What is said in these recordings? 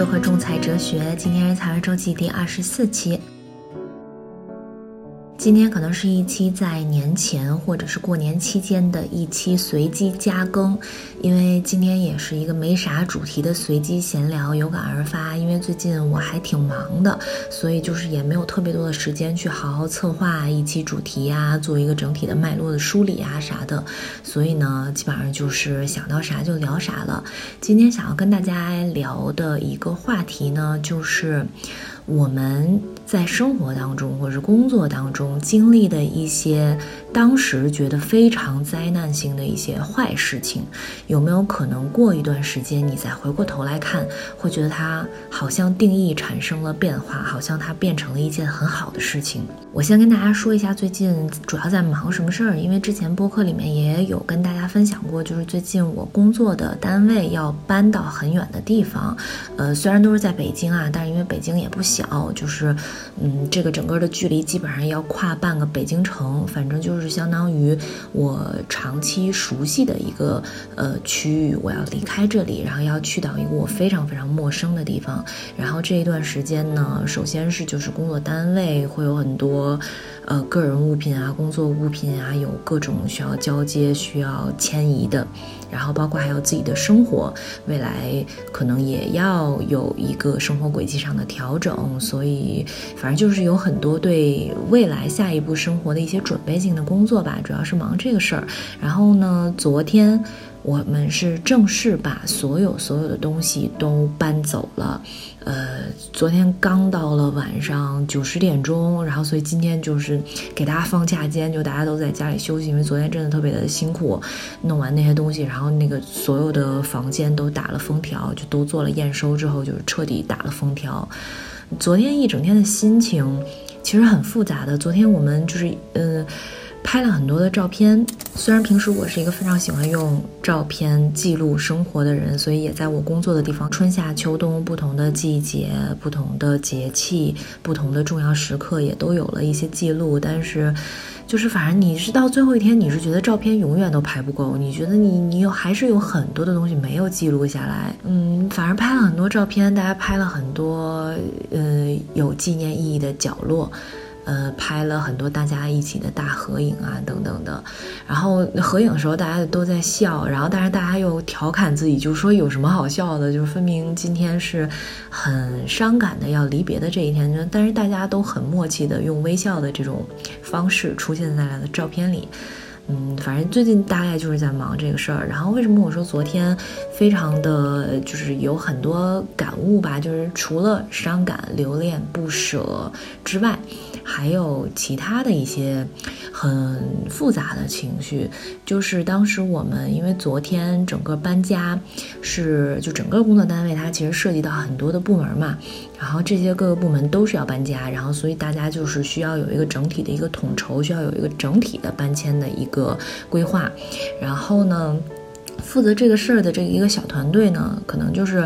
我是妮妮，欢迎做客仲裁哲学。今天是财务周记第二十四期。今天可能是一期在年前或者是过年期间的一期随机加更，因为今天也是一个没啥主题的随机闲聊，有感而发。因为最近我还挺忙的，所以就是也没有特别多的时间去好好策划一期主题呀，做一个整体的脉络的梳理啊啥的。所以呢，基本上就是想到啥就聊啥了。今天想要跟大家聊的一个话题呢，就是我们。在生活当中，或者是工作当中经历的一些当时觉得非常灾难性的一些坏事情，有没有可能过一段时间你再回过头来看，会觉得它好像定义产生了变化，好像它变成了一件很好的事情？我先跟大家说一下最近主要在忙什么事儿，因为之前播客里面也有跟大家分享过，就是最近我工作的单位要搬到很远的地方，呃，虽然都是在北京啊，但是因为北京也不小，就是。嗯，这个整个的距离基本上要跨半个北京城，反正就是相当于我长期熟悉的一个呃区域，我要离开这里，然后要去到一个我非常非常陌生的地方。然后这一段时间呢，首先是就是工作单位会有很多呃个人物品啊、工作物品啊，有各种需要交接、需要迁移的。然后包括还有自己的生活，未来可能也要有一个生活轨迹上的调整，所以反正就是有很多对未来下一步生活的一些准备性的工作吧，主要是忙这个事儿。然后呢，昨天。我们是正式把所有所有的东西都搬走了，呃，昨天刚到了晚上九十点钟，然后所以今天就是给大家放假，今天就大家都在家里休息，因为昨天真的特别的辛苦，弄完那些东西，然后那个所有的房间都打了封条，就都做了验收之后，就是彻底打了封条。昨天一整天的心情其实很复杂的，昨天我们就是嗯。拍了很多的照片，虽然平时我是一个非常喜欢用照片记录生活的人，所以也在我工作的地方，春夏秋冬不同的季节、不同的节气、不同的重要时刻，也都有了一些记录。但是，就是反正你是到最后一天，你是觉得照片永远都拍不够，你觉得你你有还是有很多的东西没有记录下来。嗯，反正拍了很多照片，大家拍了很多呃有纪念意义的角落。呃，拍了很多大家一起的大合影啊，等等的。然后合影的时候，大家都在笑，然后但是大家又调侃自己，就说有什么好笑的？就是分明今天是很伤感的要离别的这一天，但是大家都很默契的用微笑的这种方式出现在了照片里。嗯，反正最近大概就是在忙这个事儿。然后为什么我说昨天非常的就是有很多感悟吧？就是除了伤感、留恋、不舍之外，还有其他的一些很复杂的情绪。就是当时我们因为昨天整个搬家，是就整个工作单位它其实涉及到很多的部门嘛。然后这些各个部门都是要搬家，然后所以大家就是需要有一个整体的一个统筹，需要有一个整体的搬迁的一个规划，然后呢。负责这个事儿的这一个小团队呢，可能就是，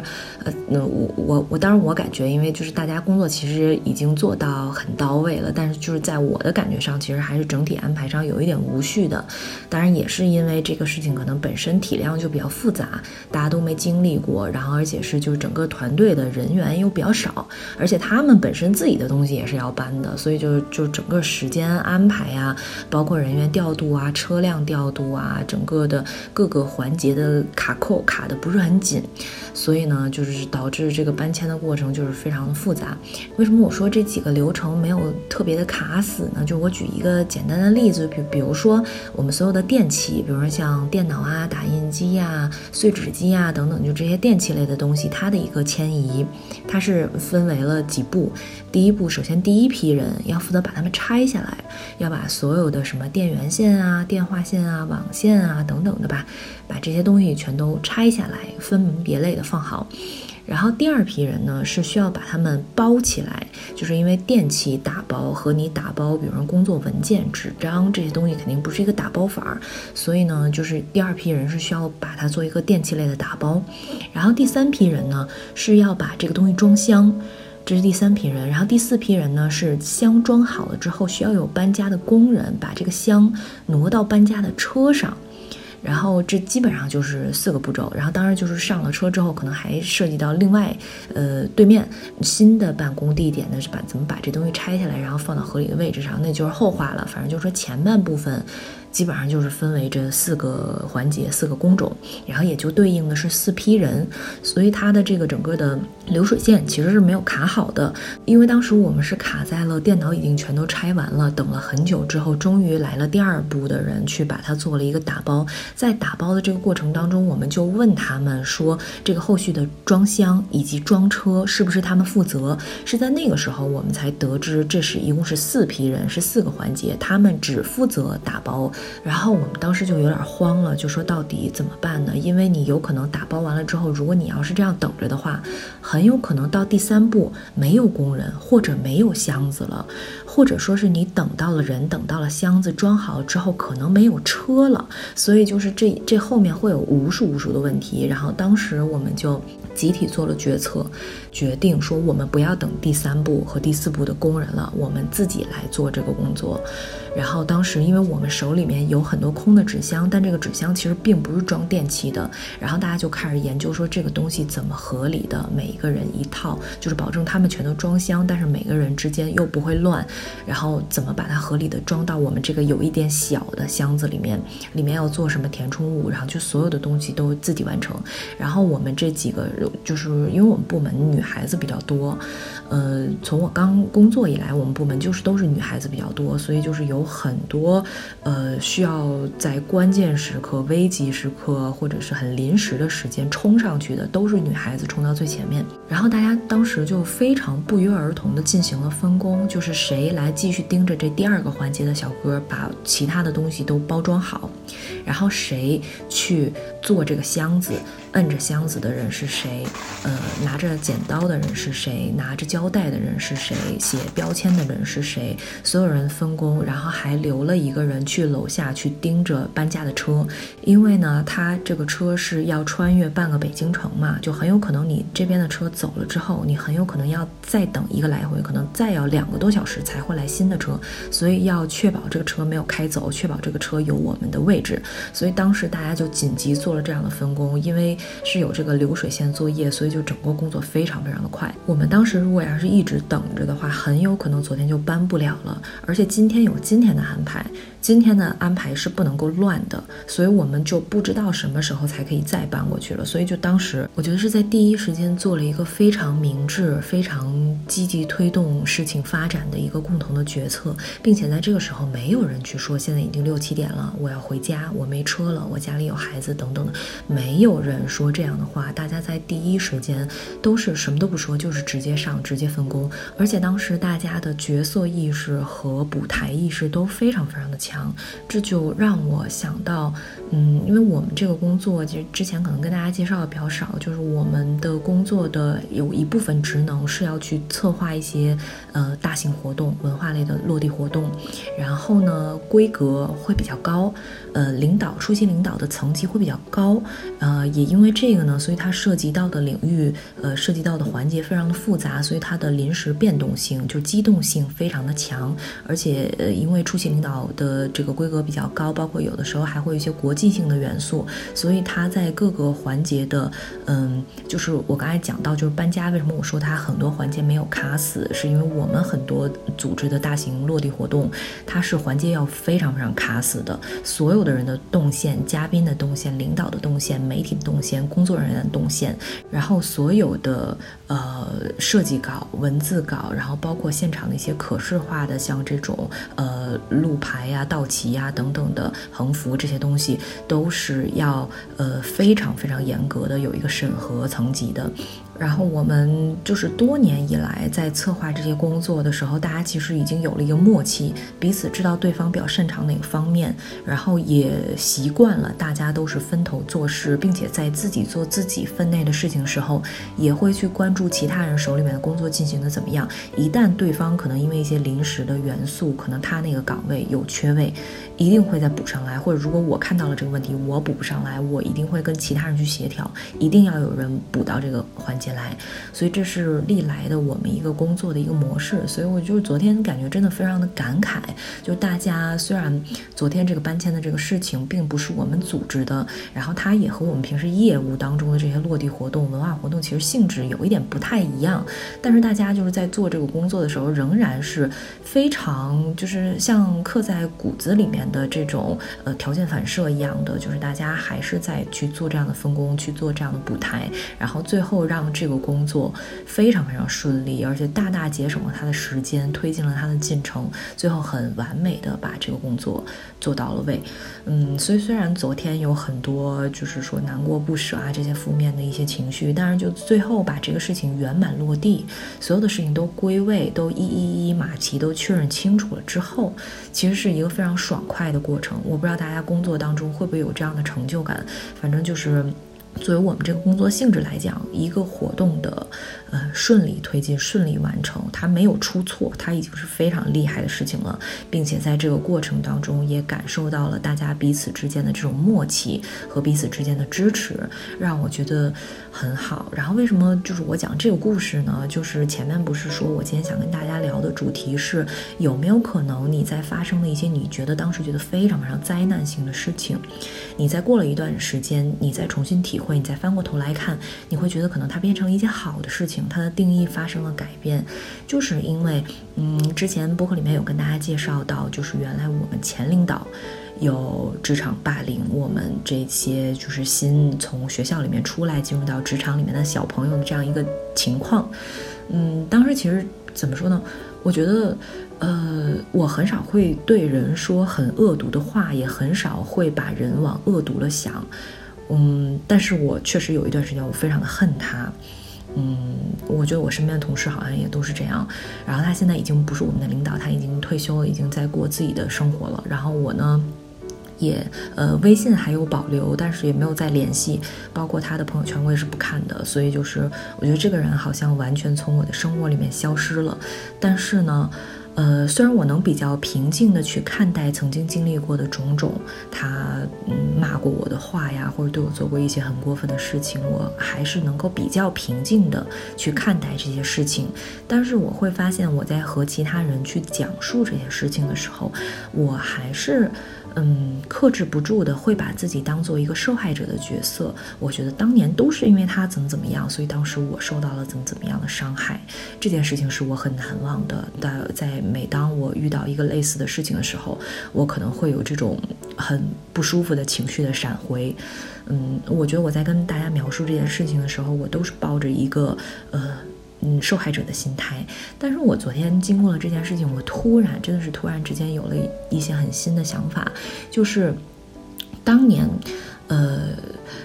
呃，那我我我当然我感觉，因为就是大家工作其实已经做到很到位了，但是就是在我的感觉上，其实还是整体安排上有一点无序的。当然也是因为这个事情可能本身体量就比较复杂，大家都没经历过，然后而且是就是整个团队的人员又比较少，而且他们本身自己的东西也是要搬的，所以就就整个时间安排呀，包括人员调度啊、车辆调度啊，整个的各个环节。结的卡扣卡的不是很紧，所以呢，就是导致这个搬迁的过程就是非常的复杂。为什么我说这几个流程没有特别的卡死呢？就我举一个简单的例子，比比如说我们所有的电器，比如说像电脑啊、打印机呀、碎纸机啊等等，就这些电器类的东西，它的一个迁移，它是分为了几步。第一步，首先第一批人要负责把它们拆下来，要把所有的什么电源线啊、电话线啊、网线啊等等的吧，把这这些东西全都拆下来，分门别类的放好。然后第二批人呢是需要把它们包起来，就是因为电器打包和你打包，比如说工作文件、纸张这些东西肯定不是一个打包法儿，所以呢，就是第二批人是需要把它做一个电器类的打包。然后第三批人呢是要把这个东西装箱，这是第三批人。然后第四批人呢是箱装好了之后，需要有搬家的工人把这个箱挪到搬家的车上。然后这基本上就是四个步骤。然后当然就是上了车之后，可能还涉及到另外，呃，对面新的办公地点呢是把怎么把这东西拆下来，然后放到合理的位置上，那就是后话了。反正就是说前半部分。基本上就是分为这四个环节、四个工种，然后也就对应的是四批人，所以它的这个整个的流水线其实是没有卡好的，因为当时我们是卡在了电脑已经全都拆完了，等了很久之后，终于来了第二步的人去把它做了一个打包，在打包的这个过程当中，我们就问他们说，这个后续的装箱以及装车是不是他们负责？是在那个时候我们才得知，这是一共是四批人，是四个环节，他们只负责打包。然后我们当时就有点慌了，就说到底怎么办呢？因为你有可能打包完了之后，如果你要是这样等着的话，很有可能到第三步没有工人或者没有箱子了，或者说是你等到了人，等到了箱子装好之后，可能没有车了。所以就是这这后面会有无数无数的问题。然后当时我们就集体做了决策，决定说我们不要等第三步和第四步的工人了，我们自己来做这个工作。然后当时，因为我们手里面有很多空的纸箱，但这个纸箱其实并不是装电器的。然后大家就开始研究说，这个东西怎么合理的每一个人一套，就是保证他们全都装箱，但是每个人之间又不会乱。然后怎么把它合理的装到我们这个有一点小的箱子里面？里面要做什么填充物？然后就所有的东西都自己完成。然后我们这几个，就是因为我们部门女孩子比较多，呃，从我刚工作以来，我们部门就是都是女孩子比较多，所以就是有。很多，呃，需要在关键时刻、危急时刻或者是很临时的时间冲上去的，都是女孩子冲到最前面。然后大家当时就非常不约而同的进行了分工，就是谁来继续盯着这第二个环节的小哥，把其他的东西都包装好，然后谁去做这个箱子。摁着箱子的人是谁？呃，拿着剪刀的人是谁？拿着胶带的人是谁？写标签的人是谁？所有人分工，然后还留了一个人去楼下去盯着搬家的车，因为呢，他这个车是要穿越半个北京城嘛，就很有可能你这边的车走了之后，你很有可能要再等一个来回，可能再要两个多小时才会来新的车，所以要确保这个车没有开走，确保这个车有我们的位置，所以当时大家就紧急做了这样的分工，因为。是有这个流水线作业，所以就整个工作非常非常的快。我们当时如果要是一直等着的话，很有可能昨天就搬不了了。而且今天有今天的安排，今天的安排是不能够乱的，所以我们就不知道什么时候才可以再搬过去了。所以就当时我觉得是在第一时间做了一个非常明智、非常积极推动事情发展的一个共同的决策，并且在这个时候没有人去说现在已经六七点了，我要回家，我没车了，我家里有孩子等等的，没有人。说这样的话，大家在第一时间都是什么都不说，就是直接上，直接分工。而且当时大家的角色意识和补台意识都非常非常的强，强这就让我想到，嗯，因为我们这个工作其实之前可能跟大家介绍的比较少，就是我们的工作的有一部分职能是要去策划一些呃大型活动、文化类的落地活动，然后呢规格会比较高，呃，领导出席领导的层级会比较高，呃，也。因为这个呢，所以它涉及到的领域，呃，涉及到的环节非常的复杂，所以它的临时变动性就机动性非常的强，而且呃，因为出席领导的这个规格比较高，包括有的时候还会有一些国际性的元素，所以它在各个环节的，嗯，就是我刚才讲到，就是搬家，为什么我说它很多环节没有卡死，是因为我们很多组织的大型落地活动，它是环节要非常非常卡死的，所有的人的动线、嘉宾的动线、领导的动线、媒体的动线。工作人员的动线，然后所有的呃设计稿、文字稿，然后包括现场的一些可视化的，像这种呃路牌呀、道旗呀等等的横幅这些东西，都是要呃非常非常严格的有一个审核层级的。然后我们就是多年以来在策划这些工作的时候，大家其实已经有了一个默契，彼此知道对方比较擅长哪个方面，然后也习惯了大家都是分头做事，并且在自己做自己分内的事情时候，也会去关注其他人手里面的工作进行的怎么样。一旦对方可能因为一些临时的元素，可能他那个岗位有缺位，一定会再补上来。或者如果我看到了这个问题，我补不上来，我一定会跟其他人去协调，一定要有人补到这个环节。起来，所以这是历来的我们一个工作的一个模式。所以我就是昨天感觉真的非常的感慨，就大家虽然昨天这个搬迁的这个事情并不是我们组织的，然后它也和我们平时业务当中的这些落地活动、文化活动其实性质有一点不太一样，但是大家就是在做这个工作的时候，仍然是非常就是像刻在骨子里面的这种呃条件反射一样的，就是大家还是在去做这样的分工，去做这样的补台，然后最后让这个工作非常非常顺利，而且大大节省了他的时间，推进了他的进程，最后很完美的把这个工作做到了位。嗯，所以虽然昨天有很多就是说难过不舍啊这些负面的一些情绪，但是就最后把这个事情圆满落地，所有的事情都归位，都一一一马蹄都确认清楚了之后，其实是一个非常爽快的过程。我不知道大家工作当中会不会有这样的成就感，反正就是。作为我们这个工作性质来讲，一个活动的，呃，顺利推进、顺利完成，它没有出错，它已经是非常厉害的事情了，并且在这个过程当中也感受到了大家彼此之间的这种默契和彼此之间的支持，让我觉得很好。然后为什么就是我讲这个故事呢？就是前面不是说我今天想跟大家聊的主题是有没有可能你在发生了一些你觉得当时觉得非常非常灾难性的事情，你在过了一段时间，你再重新体会。你再翻过头来看，你会觉得可能它变成了一件好的事情，它的定义发生了改变，就是因为，嗯，之前播客里面有跟大家介绍到，就是原来我们前领导有职场霸凌我们这些就是新从学校里面出来进入到职场里面的小朋友的这样一个情况，嗯，当时其实怎么说呢？我觉得，呃，我很少会对人说很恶毒的话，也很少会把人往恶毒了想。嗯，但是我确实有一段时间，我非常的恨他。嗯，我觉得我身边的同事好像也都是这样。然后他现在已经不是我们的领导，他已经退休了，已经在过自己的生活了。然后我呢，也呃微信还有保留，但是也没有再联系。包括他的朋友圈，我也是不看的。所以就是我觉得这个人好像完全从我的生活里面消失了。但是呢。呃，虽然我能比较平静的去看待曾经经历过的种种，他嗯骂过我的话呀，或者对我做过一些很过分的事情，我还是能够比较平静的去看待这些事情。但是我会发现，我在和其他人去讲述这些事情的时候，我还是。嗯，克制不住的会把自己当做一个受害者的角色。我觉得当年都是因为他怎么怎么样，所以当时我受到了怎么怎么样的伤害。这件事情是我很难忘的。但在每当我遇到一个类似的事情的时候，我可能会有这种很不舒服的情绪的闪回。嗯，我觉得我在跟大家描述这件事情的时候，我都是抱着一个呃。嗯，受害者的心态。但是我昨天经过了这件事情，我突然真的是突然之间有了一些很新的想法，就是当年，呃，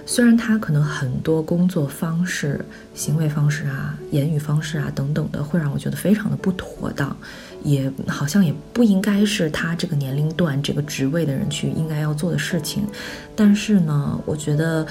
虽然他可能很多工作方式、行为方式啊、言语方式啊等等的，会让我觉得非常的不妥当，也好像也不应该是他这个年龄段、这个职位的人去应该要做的事情。但是呢，我觉得。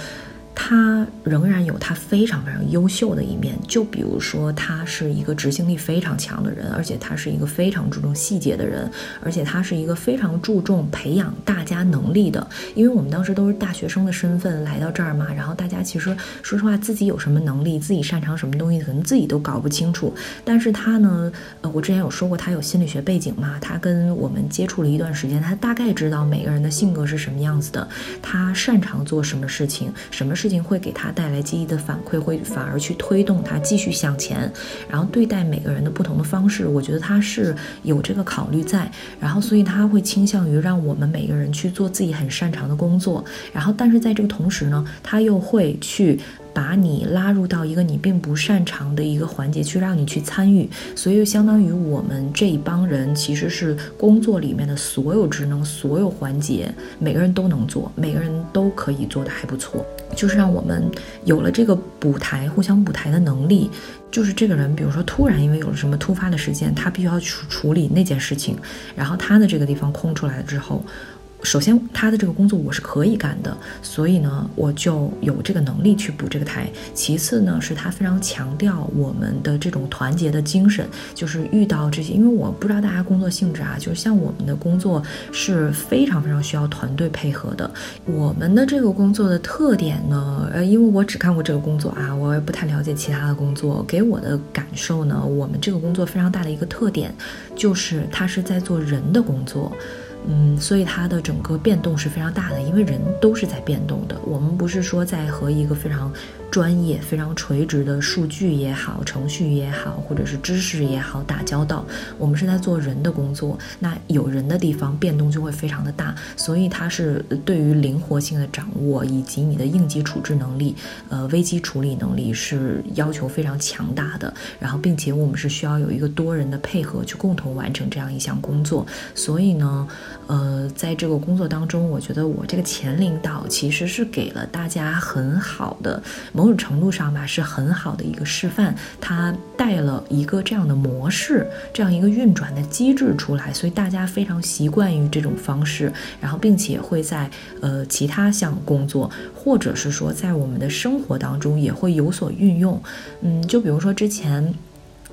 他仍然有他非常非常优秀的一面，就比如说他是一个执行力非常强的人，而且他是一个非常注重细节的人，而且他是一个非常注重培养大家能力的。因为我们当时都是大学生的身份来到这儿嘛，然后大家其实说实话，自己有什么能力，自己擅长什么东西，可能自己都搞不清楚。但是他呢，呃，我之前有说过，他有心理学背景嘛，他跟我们接触了一段时间，他大概知道每个人的性格是什么样子的，他擅长做什么事情，什么事。事情会给他带来积极的反馈，会反而去推动他继续向前。然后对待每个人的不同的方式，我觉得他是有这个考虑在。然后所以他会倾向于让我们每个人去做自己很擅长的工作。然后但是在这个同时呢，他又会去。把你拉入到一个你并不擅长的一个环节去，让你去参与，所以就相当于我们这一帮人其实是工作里面的所有职能、所有环节，每个人都能做，每个人都可以做的还不错，就是让我们有了这个补台、互相补台的能力。就是这个人，比如说突然因为有了什么突发的事件，他必须要去处理那件事情，然后他的这个地方空出来了之后。首先，他的这个工作我是可以干的，所以呢，我就有这个能力去补这个台。其次呢，是他非常强调我们的这种团结的精神，就是遇到这些，因为我不知道大家工作性质啊，就是像我们的工作是非常非常需要团队配合的。我们的这个工作的特点呢，呃，因为我只看过这个工作啊，我也不太了解其他的工作，给我的感受呢，我们这个工作非常大的一个特点，就是它是在做人的工作。嗯，所以它的整个变动是非常大的，因为人都是在变动的。我们不是说在和一个非常。专业非常垂直的数据也好，程序也好，或者是知识也好，打交道，我们是在做人的工作。那有人的地方变动就会非常的大，所以它是对于灵活性的掌握以及你的应急处置能力，呃，危机处理能力是要求非常强大的。然后，并且我们是需要有一个多人的配合去共同完成这样一项工作。所以呢，呃，在这个工作当中，我觉得我这个前领导其实是给了大家很好的。某种程度上吧，是很好的一个示范。它带了一个这样的模式，这样一个运转的机制出来，所以大家非常习惯于这种方式，然后并且会在呃其他项工作，或者是说在我们的生活当中也会有所运用。嗯，就比如说之前。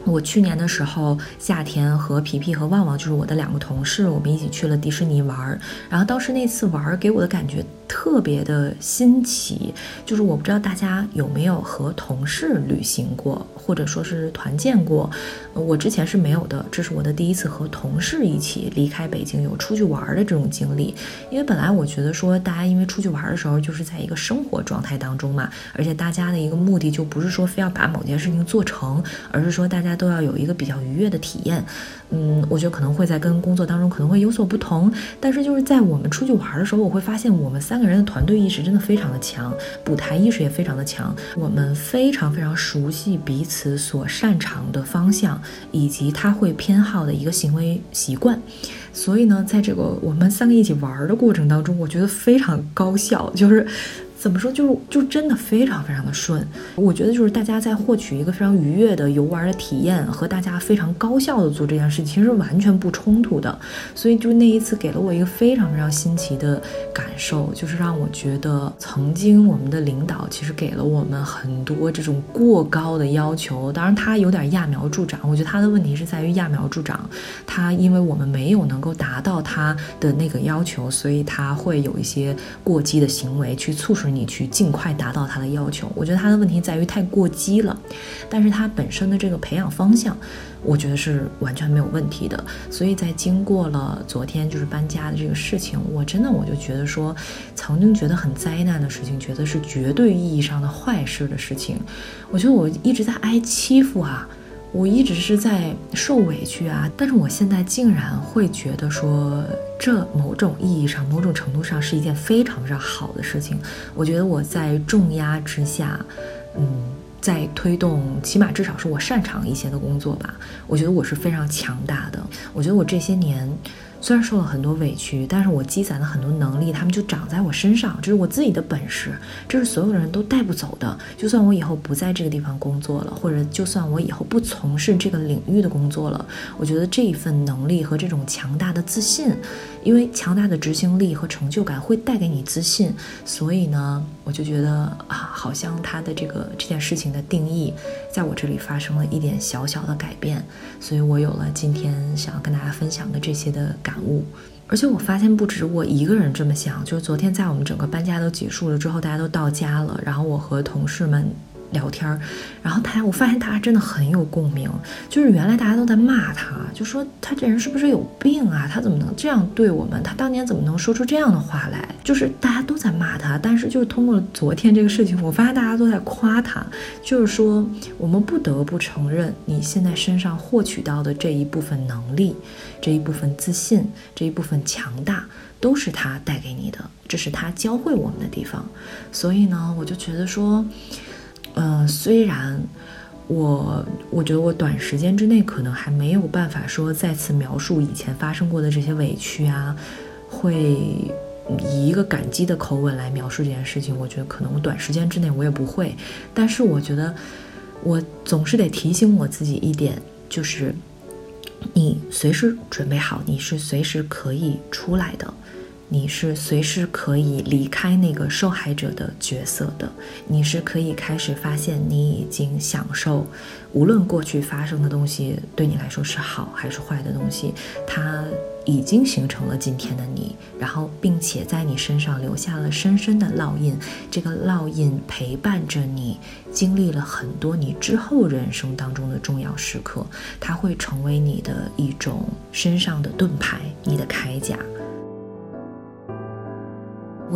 我去年的时候，夏天和皮皮和旺旺就是我的两个同事，我们一起去了迪士尼玩儿。然后当时那次玩儿给我的感觉特别的新奇，就是我不知道大家有没有和同事旅行过，或者说是团建过。我之前是没有的，这是我的第一次和同事一起离开北京有出去玩的这种经历。因为本来我觉得说大家因为出去玩的时候就是在一个生活状态当中嘛，而且大家的一个目的就不是说非要把某件事情做成，而是说大家。都要有一个比较愉悦的体验，嗯，我觉得可能会在跟工作当中可能会有所不同，但是就是在我们出去玩的时候，我会发现我们三个人的团队意识真的非常的强，舞台意识也非常的强，我们非常非常熟悉彼此所擅长的方向以及他会偏好的一个行为习惯，所以呢，在这个我们三个一起玩的过程当中，我觉得非常高效，就是。怎么说，就是就真的非常非常的顺。我觉得就是大家在获取一个非常愉悦的游玩的体验，和大家非常高效的做这件事情，其实完全不冲突的。所以就那一次给了我一个非常非常新奇的感受，就是让我觉得曾经我们的领导其实给了我们很多这种过高的要求。当然他有点揠苗助长，我觉得他的问题是在于揠苗助长。他因为我们没有能够达到他的那个要求，所以他会有一些过激的行为去促使。你去尽快达到他的要求，我觉得他的问题在于太过激了，但是他本身的这个培养方向，我觉得是完全没有问题的。所以在经过了昨天就是搬家的这个事情，我真的我就觉得说，曾经觉得很灾难的事情，觉得是绝对意义上的坏事的事情，我觉得我一直在挨欺负啊。我一直是在受委屈啊，但是我现在竟然会觉得说，这某种意义上、某种程度上是一件非常非常好的事情。我觉得我在重压之下，嗯，在推动，起码至少是我擅长一些的工作吧。我觉得我是非常强大的。我觉得我这些年。虽然受了很多委屈，但是我积攒了很多能力，他们就长在我身上，这是我自己的本事，这是所有的人都带不走的。就算我以后不在这个地方工作了，或者就算我以后不从事这个领域的工作了，我觉得这一份能力和这种强大的自信，因为强大的执行力和成就感会带给你自信，所以呢，我就觉得啊，好像他的这个这件事情的定义，在我这里发生了一点小小的改变，所以我有了今天想要跟大家分享的这些的感。悟，而且我发现不止我一个人这么想，就是昨天在我们整个搬家都结束了之后，大家都到家了，然后我和同事们。聊天儿，然后他，我发现大家真的很有共鸣。就是原来大家都在骂他，就说他这人是不是有病啊？他怎么能这样对我们？他当年怎么能说出这样的话来？就是大家都在骂他，但是就是通过昨天这个事情，我发现大家都在夸他。就是说，我们不得不承认，你现在身上获取到的这一部分能力，这一部分自信，这一部分强大，都是他带给你的，这是他教会我们的地方。所以呢，我就觉得说。呃，虽然我我觉得我短时间之内可能还没有办法说再次描述以前发生过的这些委屈啊，会以一个感激的口吻来描述这件事情，我觉得可能我短时间之内我也不会。但是我觉得我总是得提醒我自己一点，就是你随时准备好，你是随时可以出来的。你是随时可以离开那个受害者的角色的，你是可以开始发现你已经享受，无论过去发生的东西对你来说是好还是坏的东西，它已经形成了今天的你，然后并且在你身上留下了深深的烙印，这个烙印陪伴着你，经历了很多你之后人生当中的重要时刻，它会成为你的一种身上的盾牌，你的铠甲。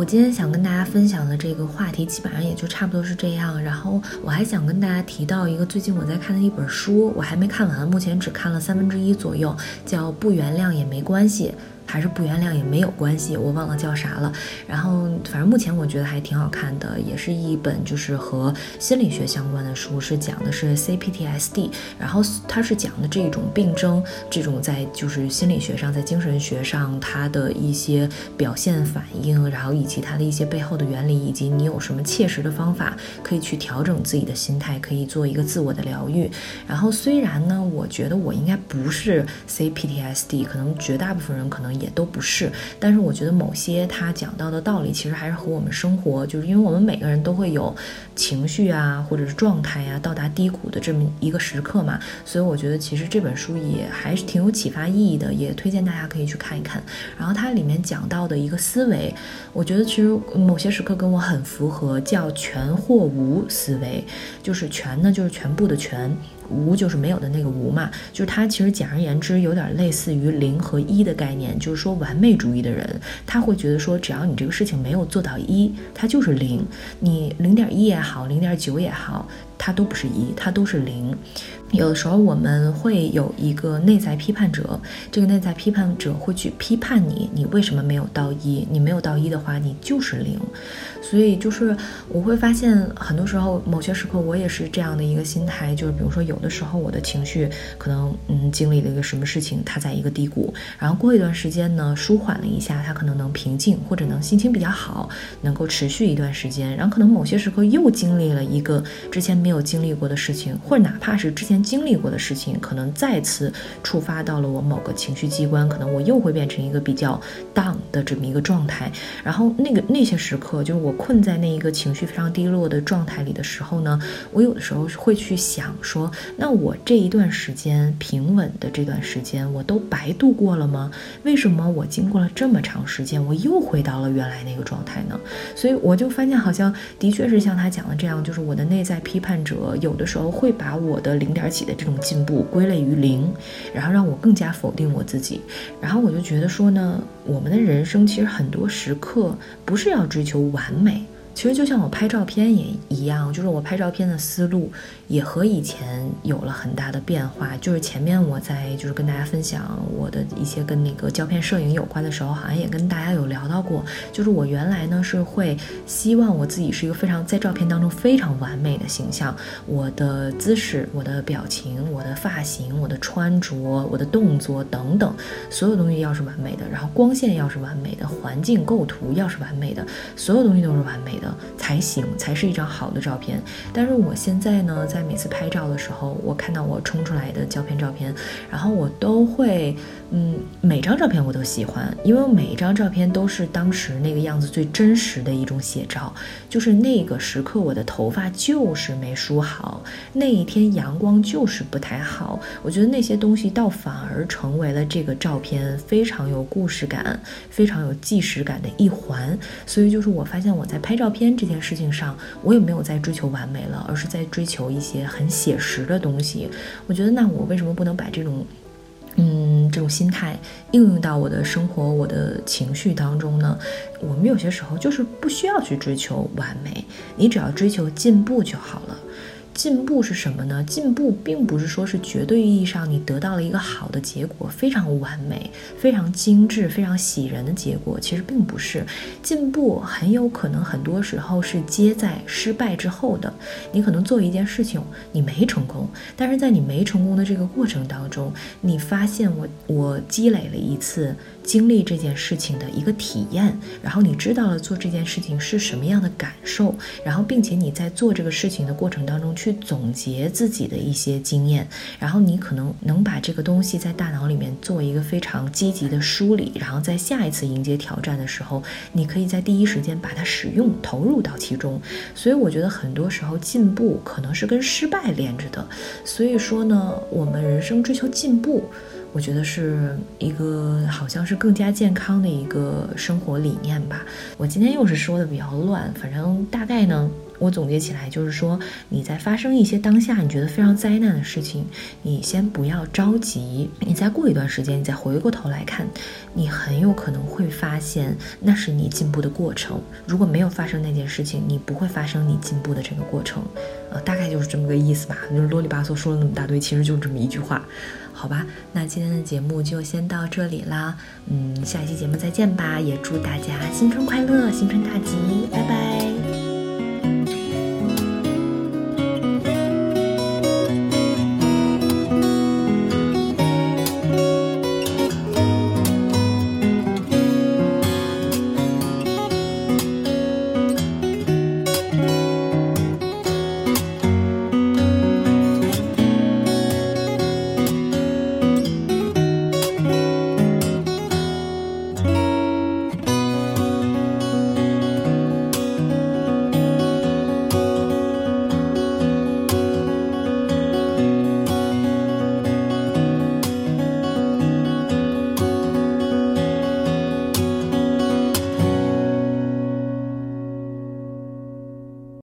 我今天想跟大家分享的这个话题，基本上也就差不多是这样。然后我还想跟大家提到一个最近我在看的一本书，我还没看完，目前只看了三分之一左右，叫《不原谅也没关系》。还是不原谅也没有关系，我忘了叫啥了。然后反正目前我觉得还挺好看的，也是一本就是和心理学相关的书，是讲的是 CPTSD，然后它是讲的这种病症，这种在就是心理学上，在精神学上它的一些表现反应，然后以及它的一些背后的原理，以及你有什么切实的方法可以去调整自己的心态，可以做一个自我的疗愈。然后虽然呢，我觉得我应该不是 CPTSD，可能绝大部分人可能。也都不是，但是我觉得某些他讲到的道理，其实还是和我们生活，就是因为我们每个人都会有情绪啊，或者是状态呀，到达低谷的这么一个时刻嘛，所以我觉得其实这本书也还是挺有启发意义的，也推荐大家可以去看一看。然后它里面讲到的一个思维，我觉得其实某些时刻跟我很符合，叫全或无思维，就是全呢就是全部的全。无就是没有的那个无嘛，就是它其实简而言之有点类似于零和一的概念，就是说完美主义的人他会觉得说只要你这个事情没有做到一，它就是零，你零点一也好，零点九也好。它都不是一，它都是零。有的时候我们会有一个内在批判者，这个内在批判者会去批判你，你为什么没有到一？你没有到一的话，你就是零。所以就是我会发现，很多时候某些时刻我也是这样的一个心态，就是比如说有的时候我的情绪可能嗯经历了一个什么事情，它在一个低谷，然后过一段时间呢舒缓了一下，它可能能平静，或者能心情比较好，能够持续一段时间，然后可能某些时刻又经历了一个之前没有经历过的事情，或者哪怕是之前经历过的事情，可能再次触发到了我某个情绪机关，可能我又会变成一个比较 down 的这么一个状态。然后那个那些时刻，就是我困在那一个情绪非常低落的状态里的时候呢，我有的时候会去想说，那我这一段时间平稳的这段时间，我都白度过了吗？为什么我经过了这么长时间，我又回到了原来那个状态呢？所以我就发现，好像的确是像他讲的这样，就是我的内在批判。者有的时候会把我的零点几的这种进步归类于零，然后让我更加否定我自己。然后我就觉得说呢，我们的人生其实很多时刻不是要追求完美。其实就像我拍照片也一样，就是我拍照片的思路也和以前有了很大的变化。就是前面我在就是跟大家分享我的一些跟那个胶片摄影有关的时候，好像也跟大家有聊到过。就是我原来呢是会希望我自己是一个非常在照片当中非常完美的形象，我的姿势、我的表情、我的发型、我的穿着、我的动作等等，所有东西要是完美的，然后光线要是完美的，环境构图要是完美的，所有东西都是完美的。才行，才是一张好的照片。但是我现在呢，在每次拍照的时候，我看到我冲出来的胶片照片，然后我都会，嗯，每张照片我都喜欢，因为每一张照片都是当时那个样子最真实的一种写照。就是那个时刻，我的头发就是没梳好，那一天阳光就是不太好。我觉得那些东西倒反而成为了这个照片非常有故事感、非常有纪实感的一环。所以就是我发现我在。拍照片这件事情上，我也没有在追求完美了，而是在追求一些些很写实的东西。我觉得，那我为什么不能把这种，嗯，这种心态应用到我的生活、我的情绪当中呢？我们有些时候就是不需要去追求完美，你只要追求进步就好了。进步是什么呢？进步并不是说是绝对意义上你得到了一个好的结果，非常完美、非常精致、非常喜人的结果，其实并不是。进步很有可能很多时候是接在失败之后的。你可能做一件事情，你没成功，但是在你没成功的这个过程当中，你发现我我积累了一次。经历这件事情的一个体验，然后你知道了做这件事情是什么样的感受，然后并且你在做这个事情的过程当中去总结自己的一些经验，然后你可能能把这个东西在大脑里面做一个非常积极的梳理，然后在下一次迎接挑战的时候，你可以在第一时间把它使用投入到其中。所以我觉得很多时候进步可能是跟失败连着的。所以说呢，我们人生追求进步。我觉得是一个好像是更加健康的一个生活理念吧。我今天又是说的比较乱，反正大概呢，我总结起来就是说，你在发生一些当下你觉得非常灾难的事情，你先不要着急，你再过一段时间，你再回过头来看，你很有可能会发现那是你进步的过程。如果没有发生那件事情，你不会发生你进步的这个过程。呃，大概就是这么个意思吧。就是啰里吧嗦说了那么大堆，其实就是这么一句话。好吧，那今天的节目就先到这里啦，嗯，下一期节目再见吧，也祝大家新春快乐，新春大吉，拜拜。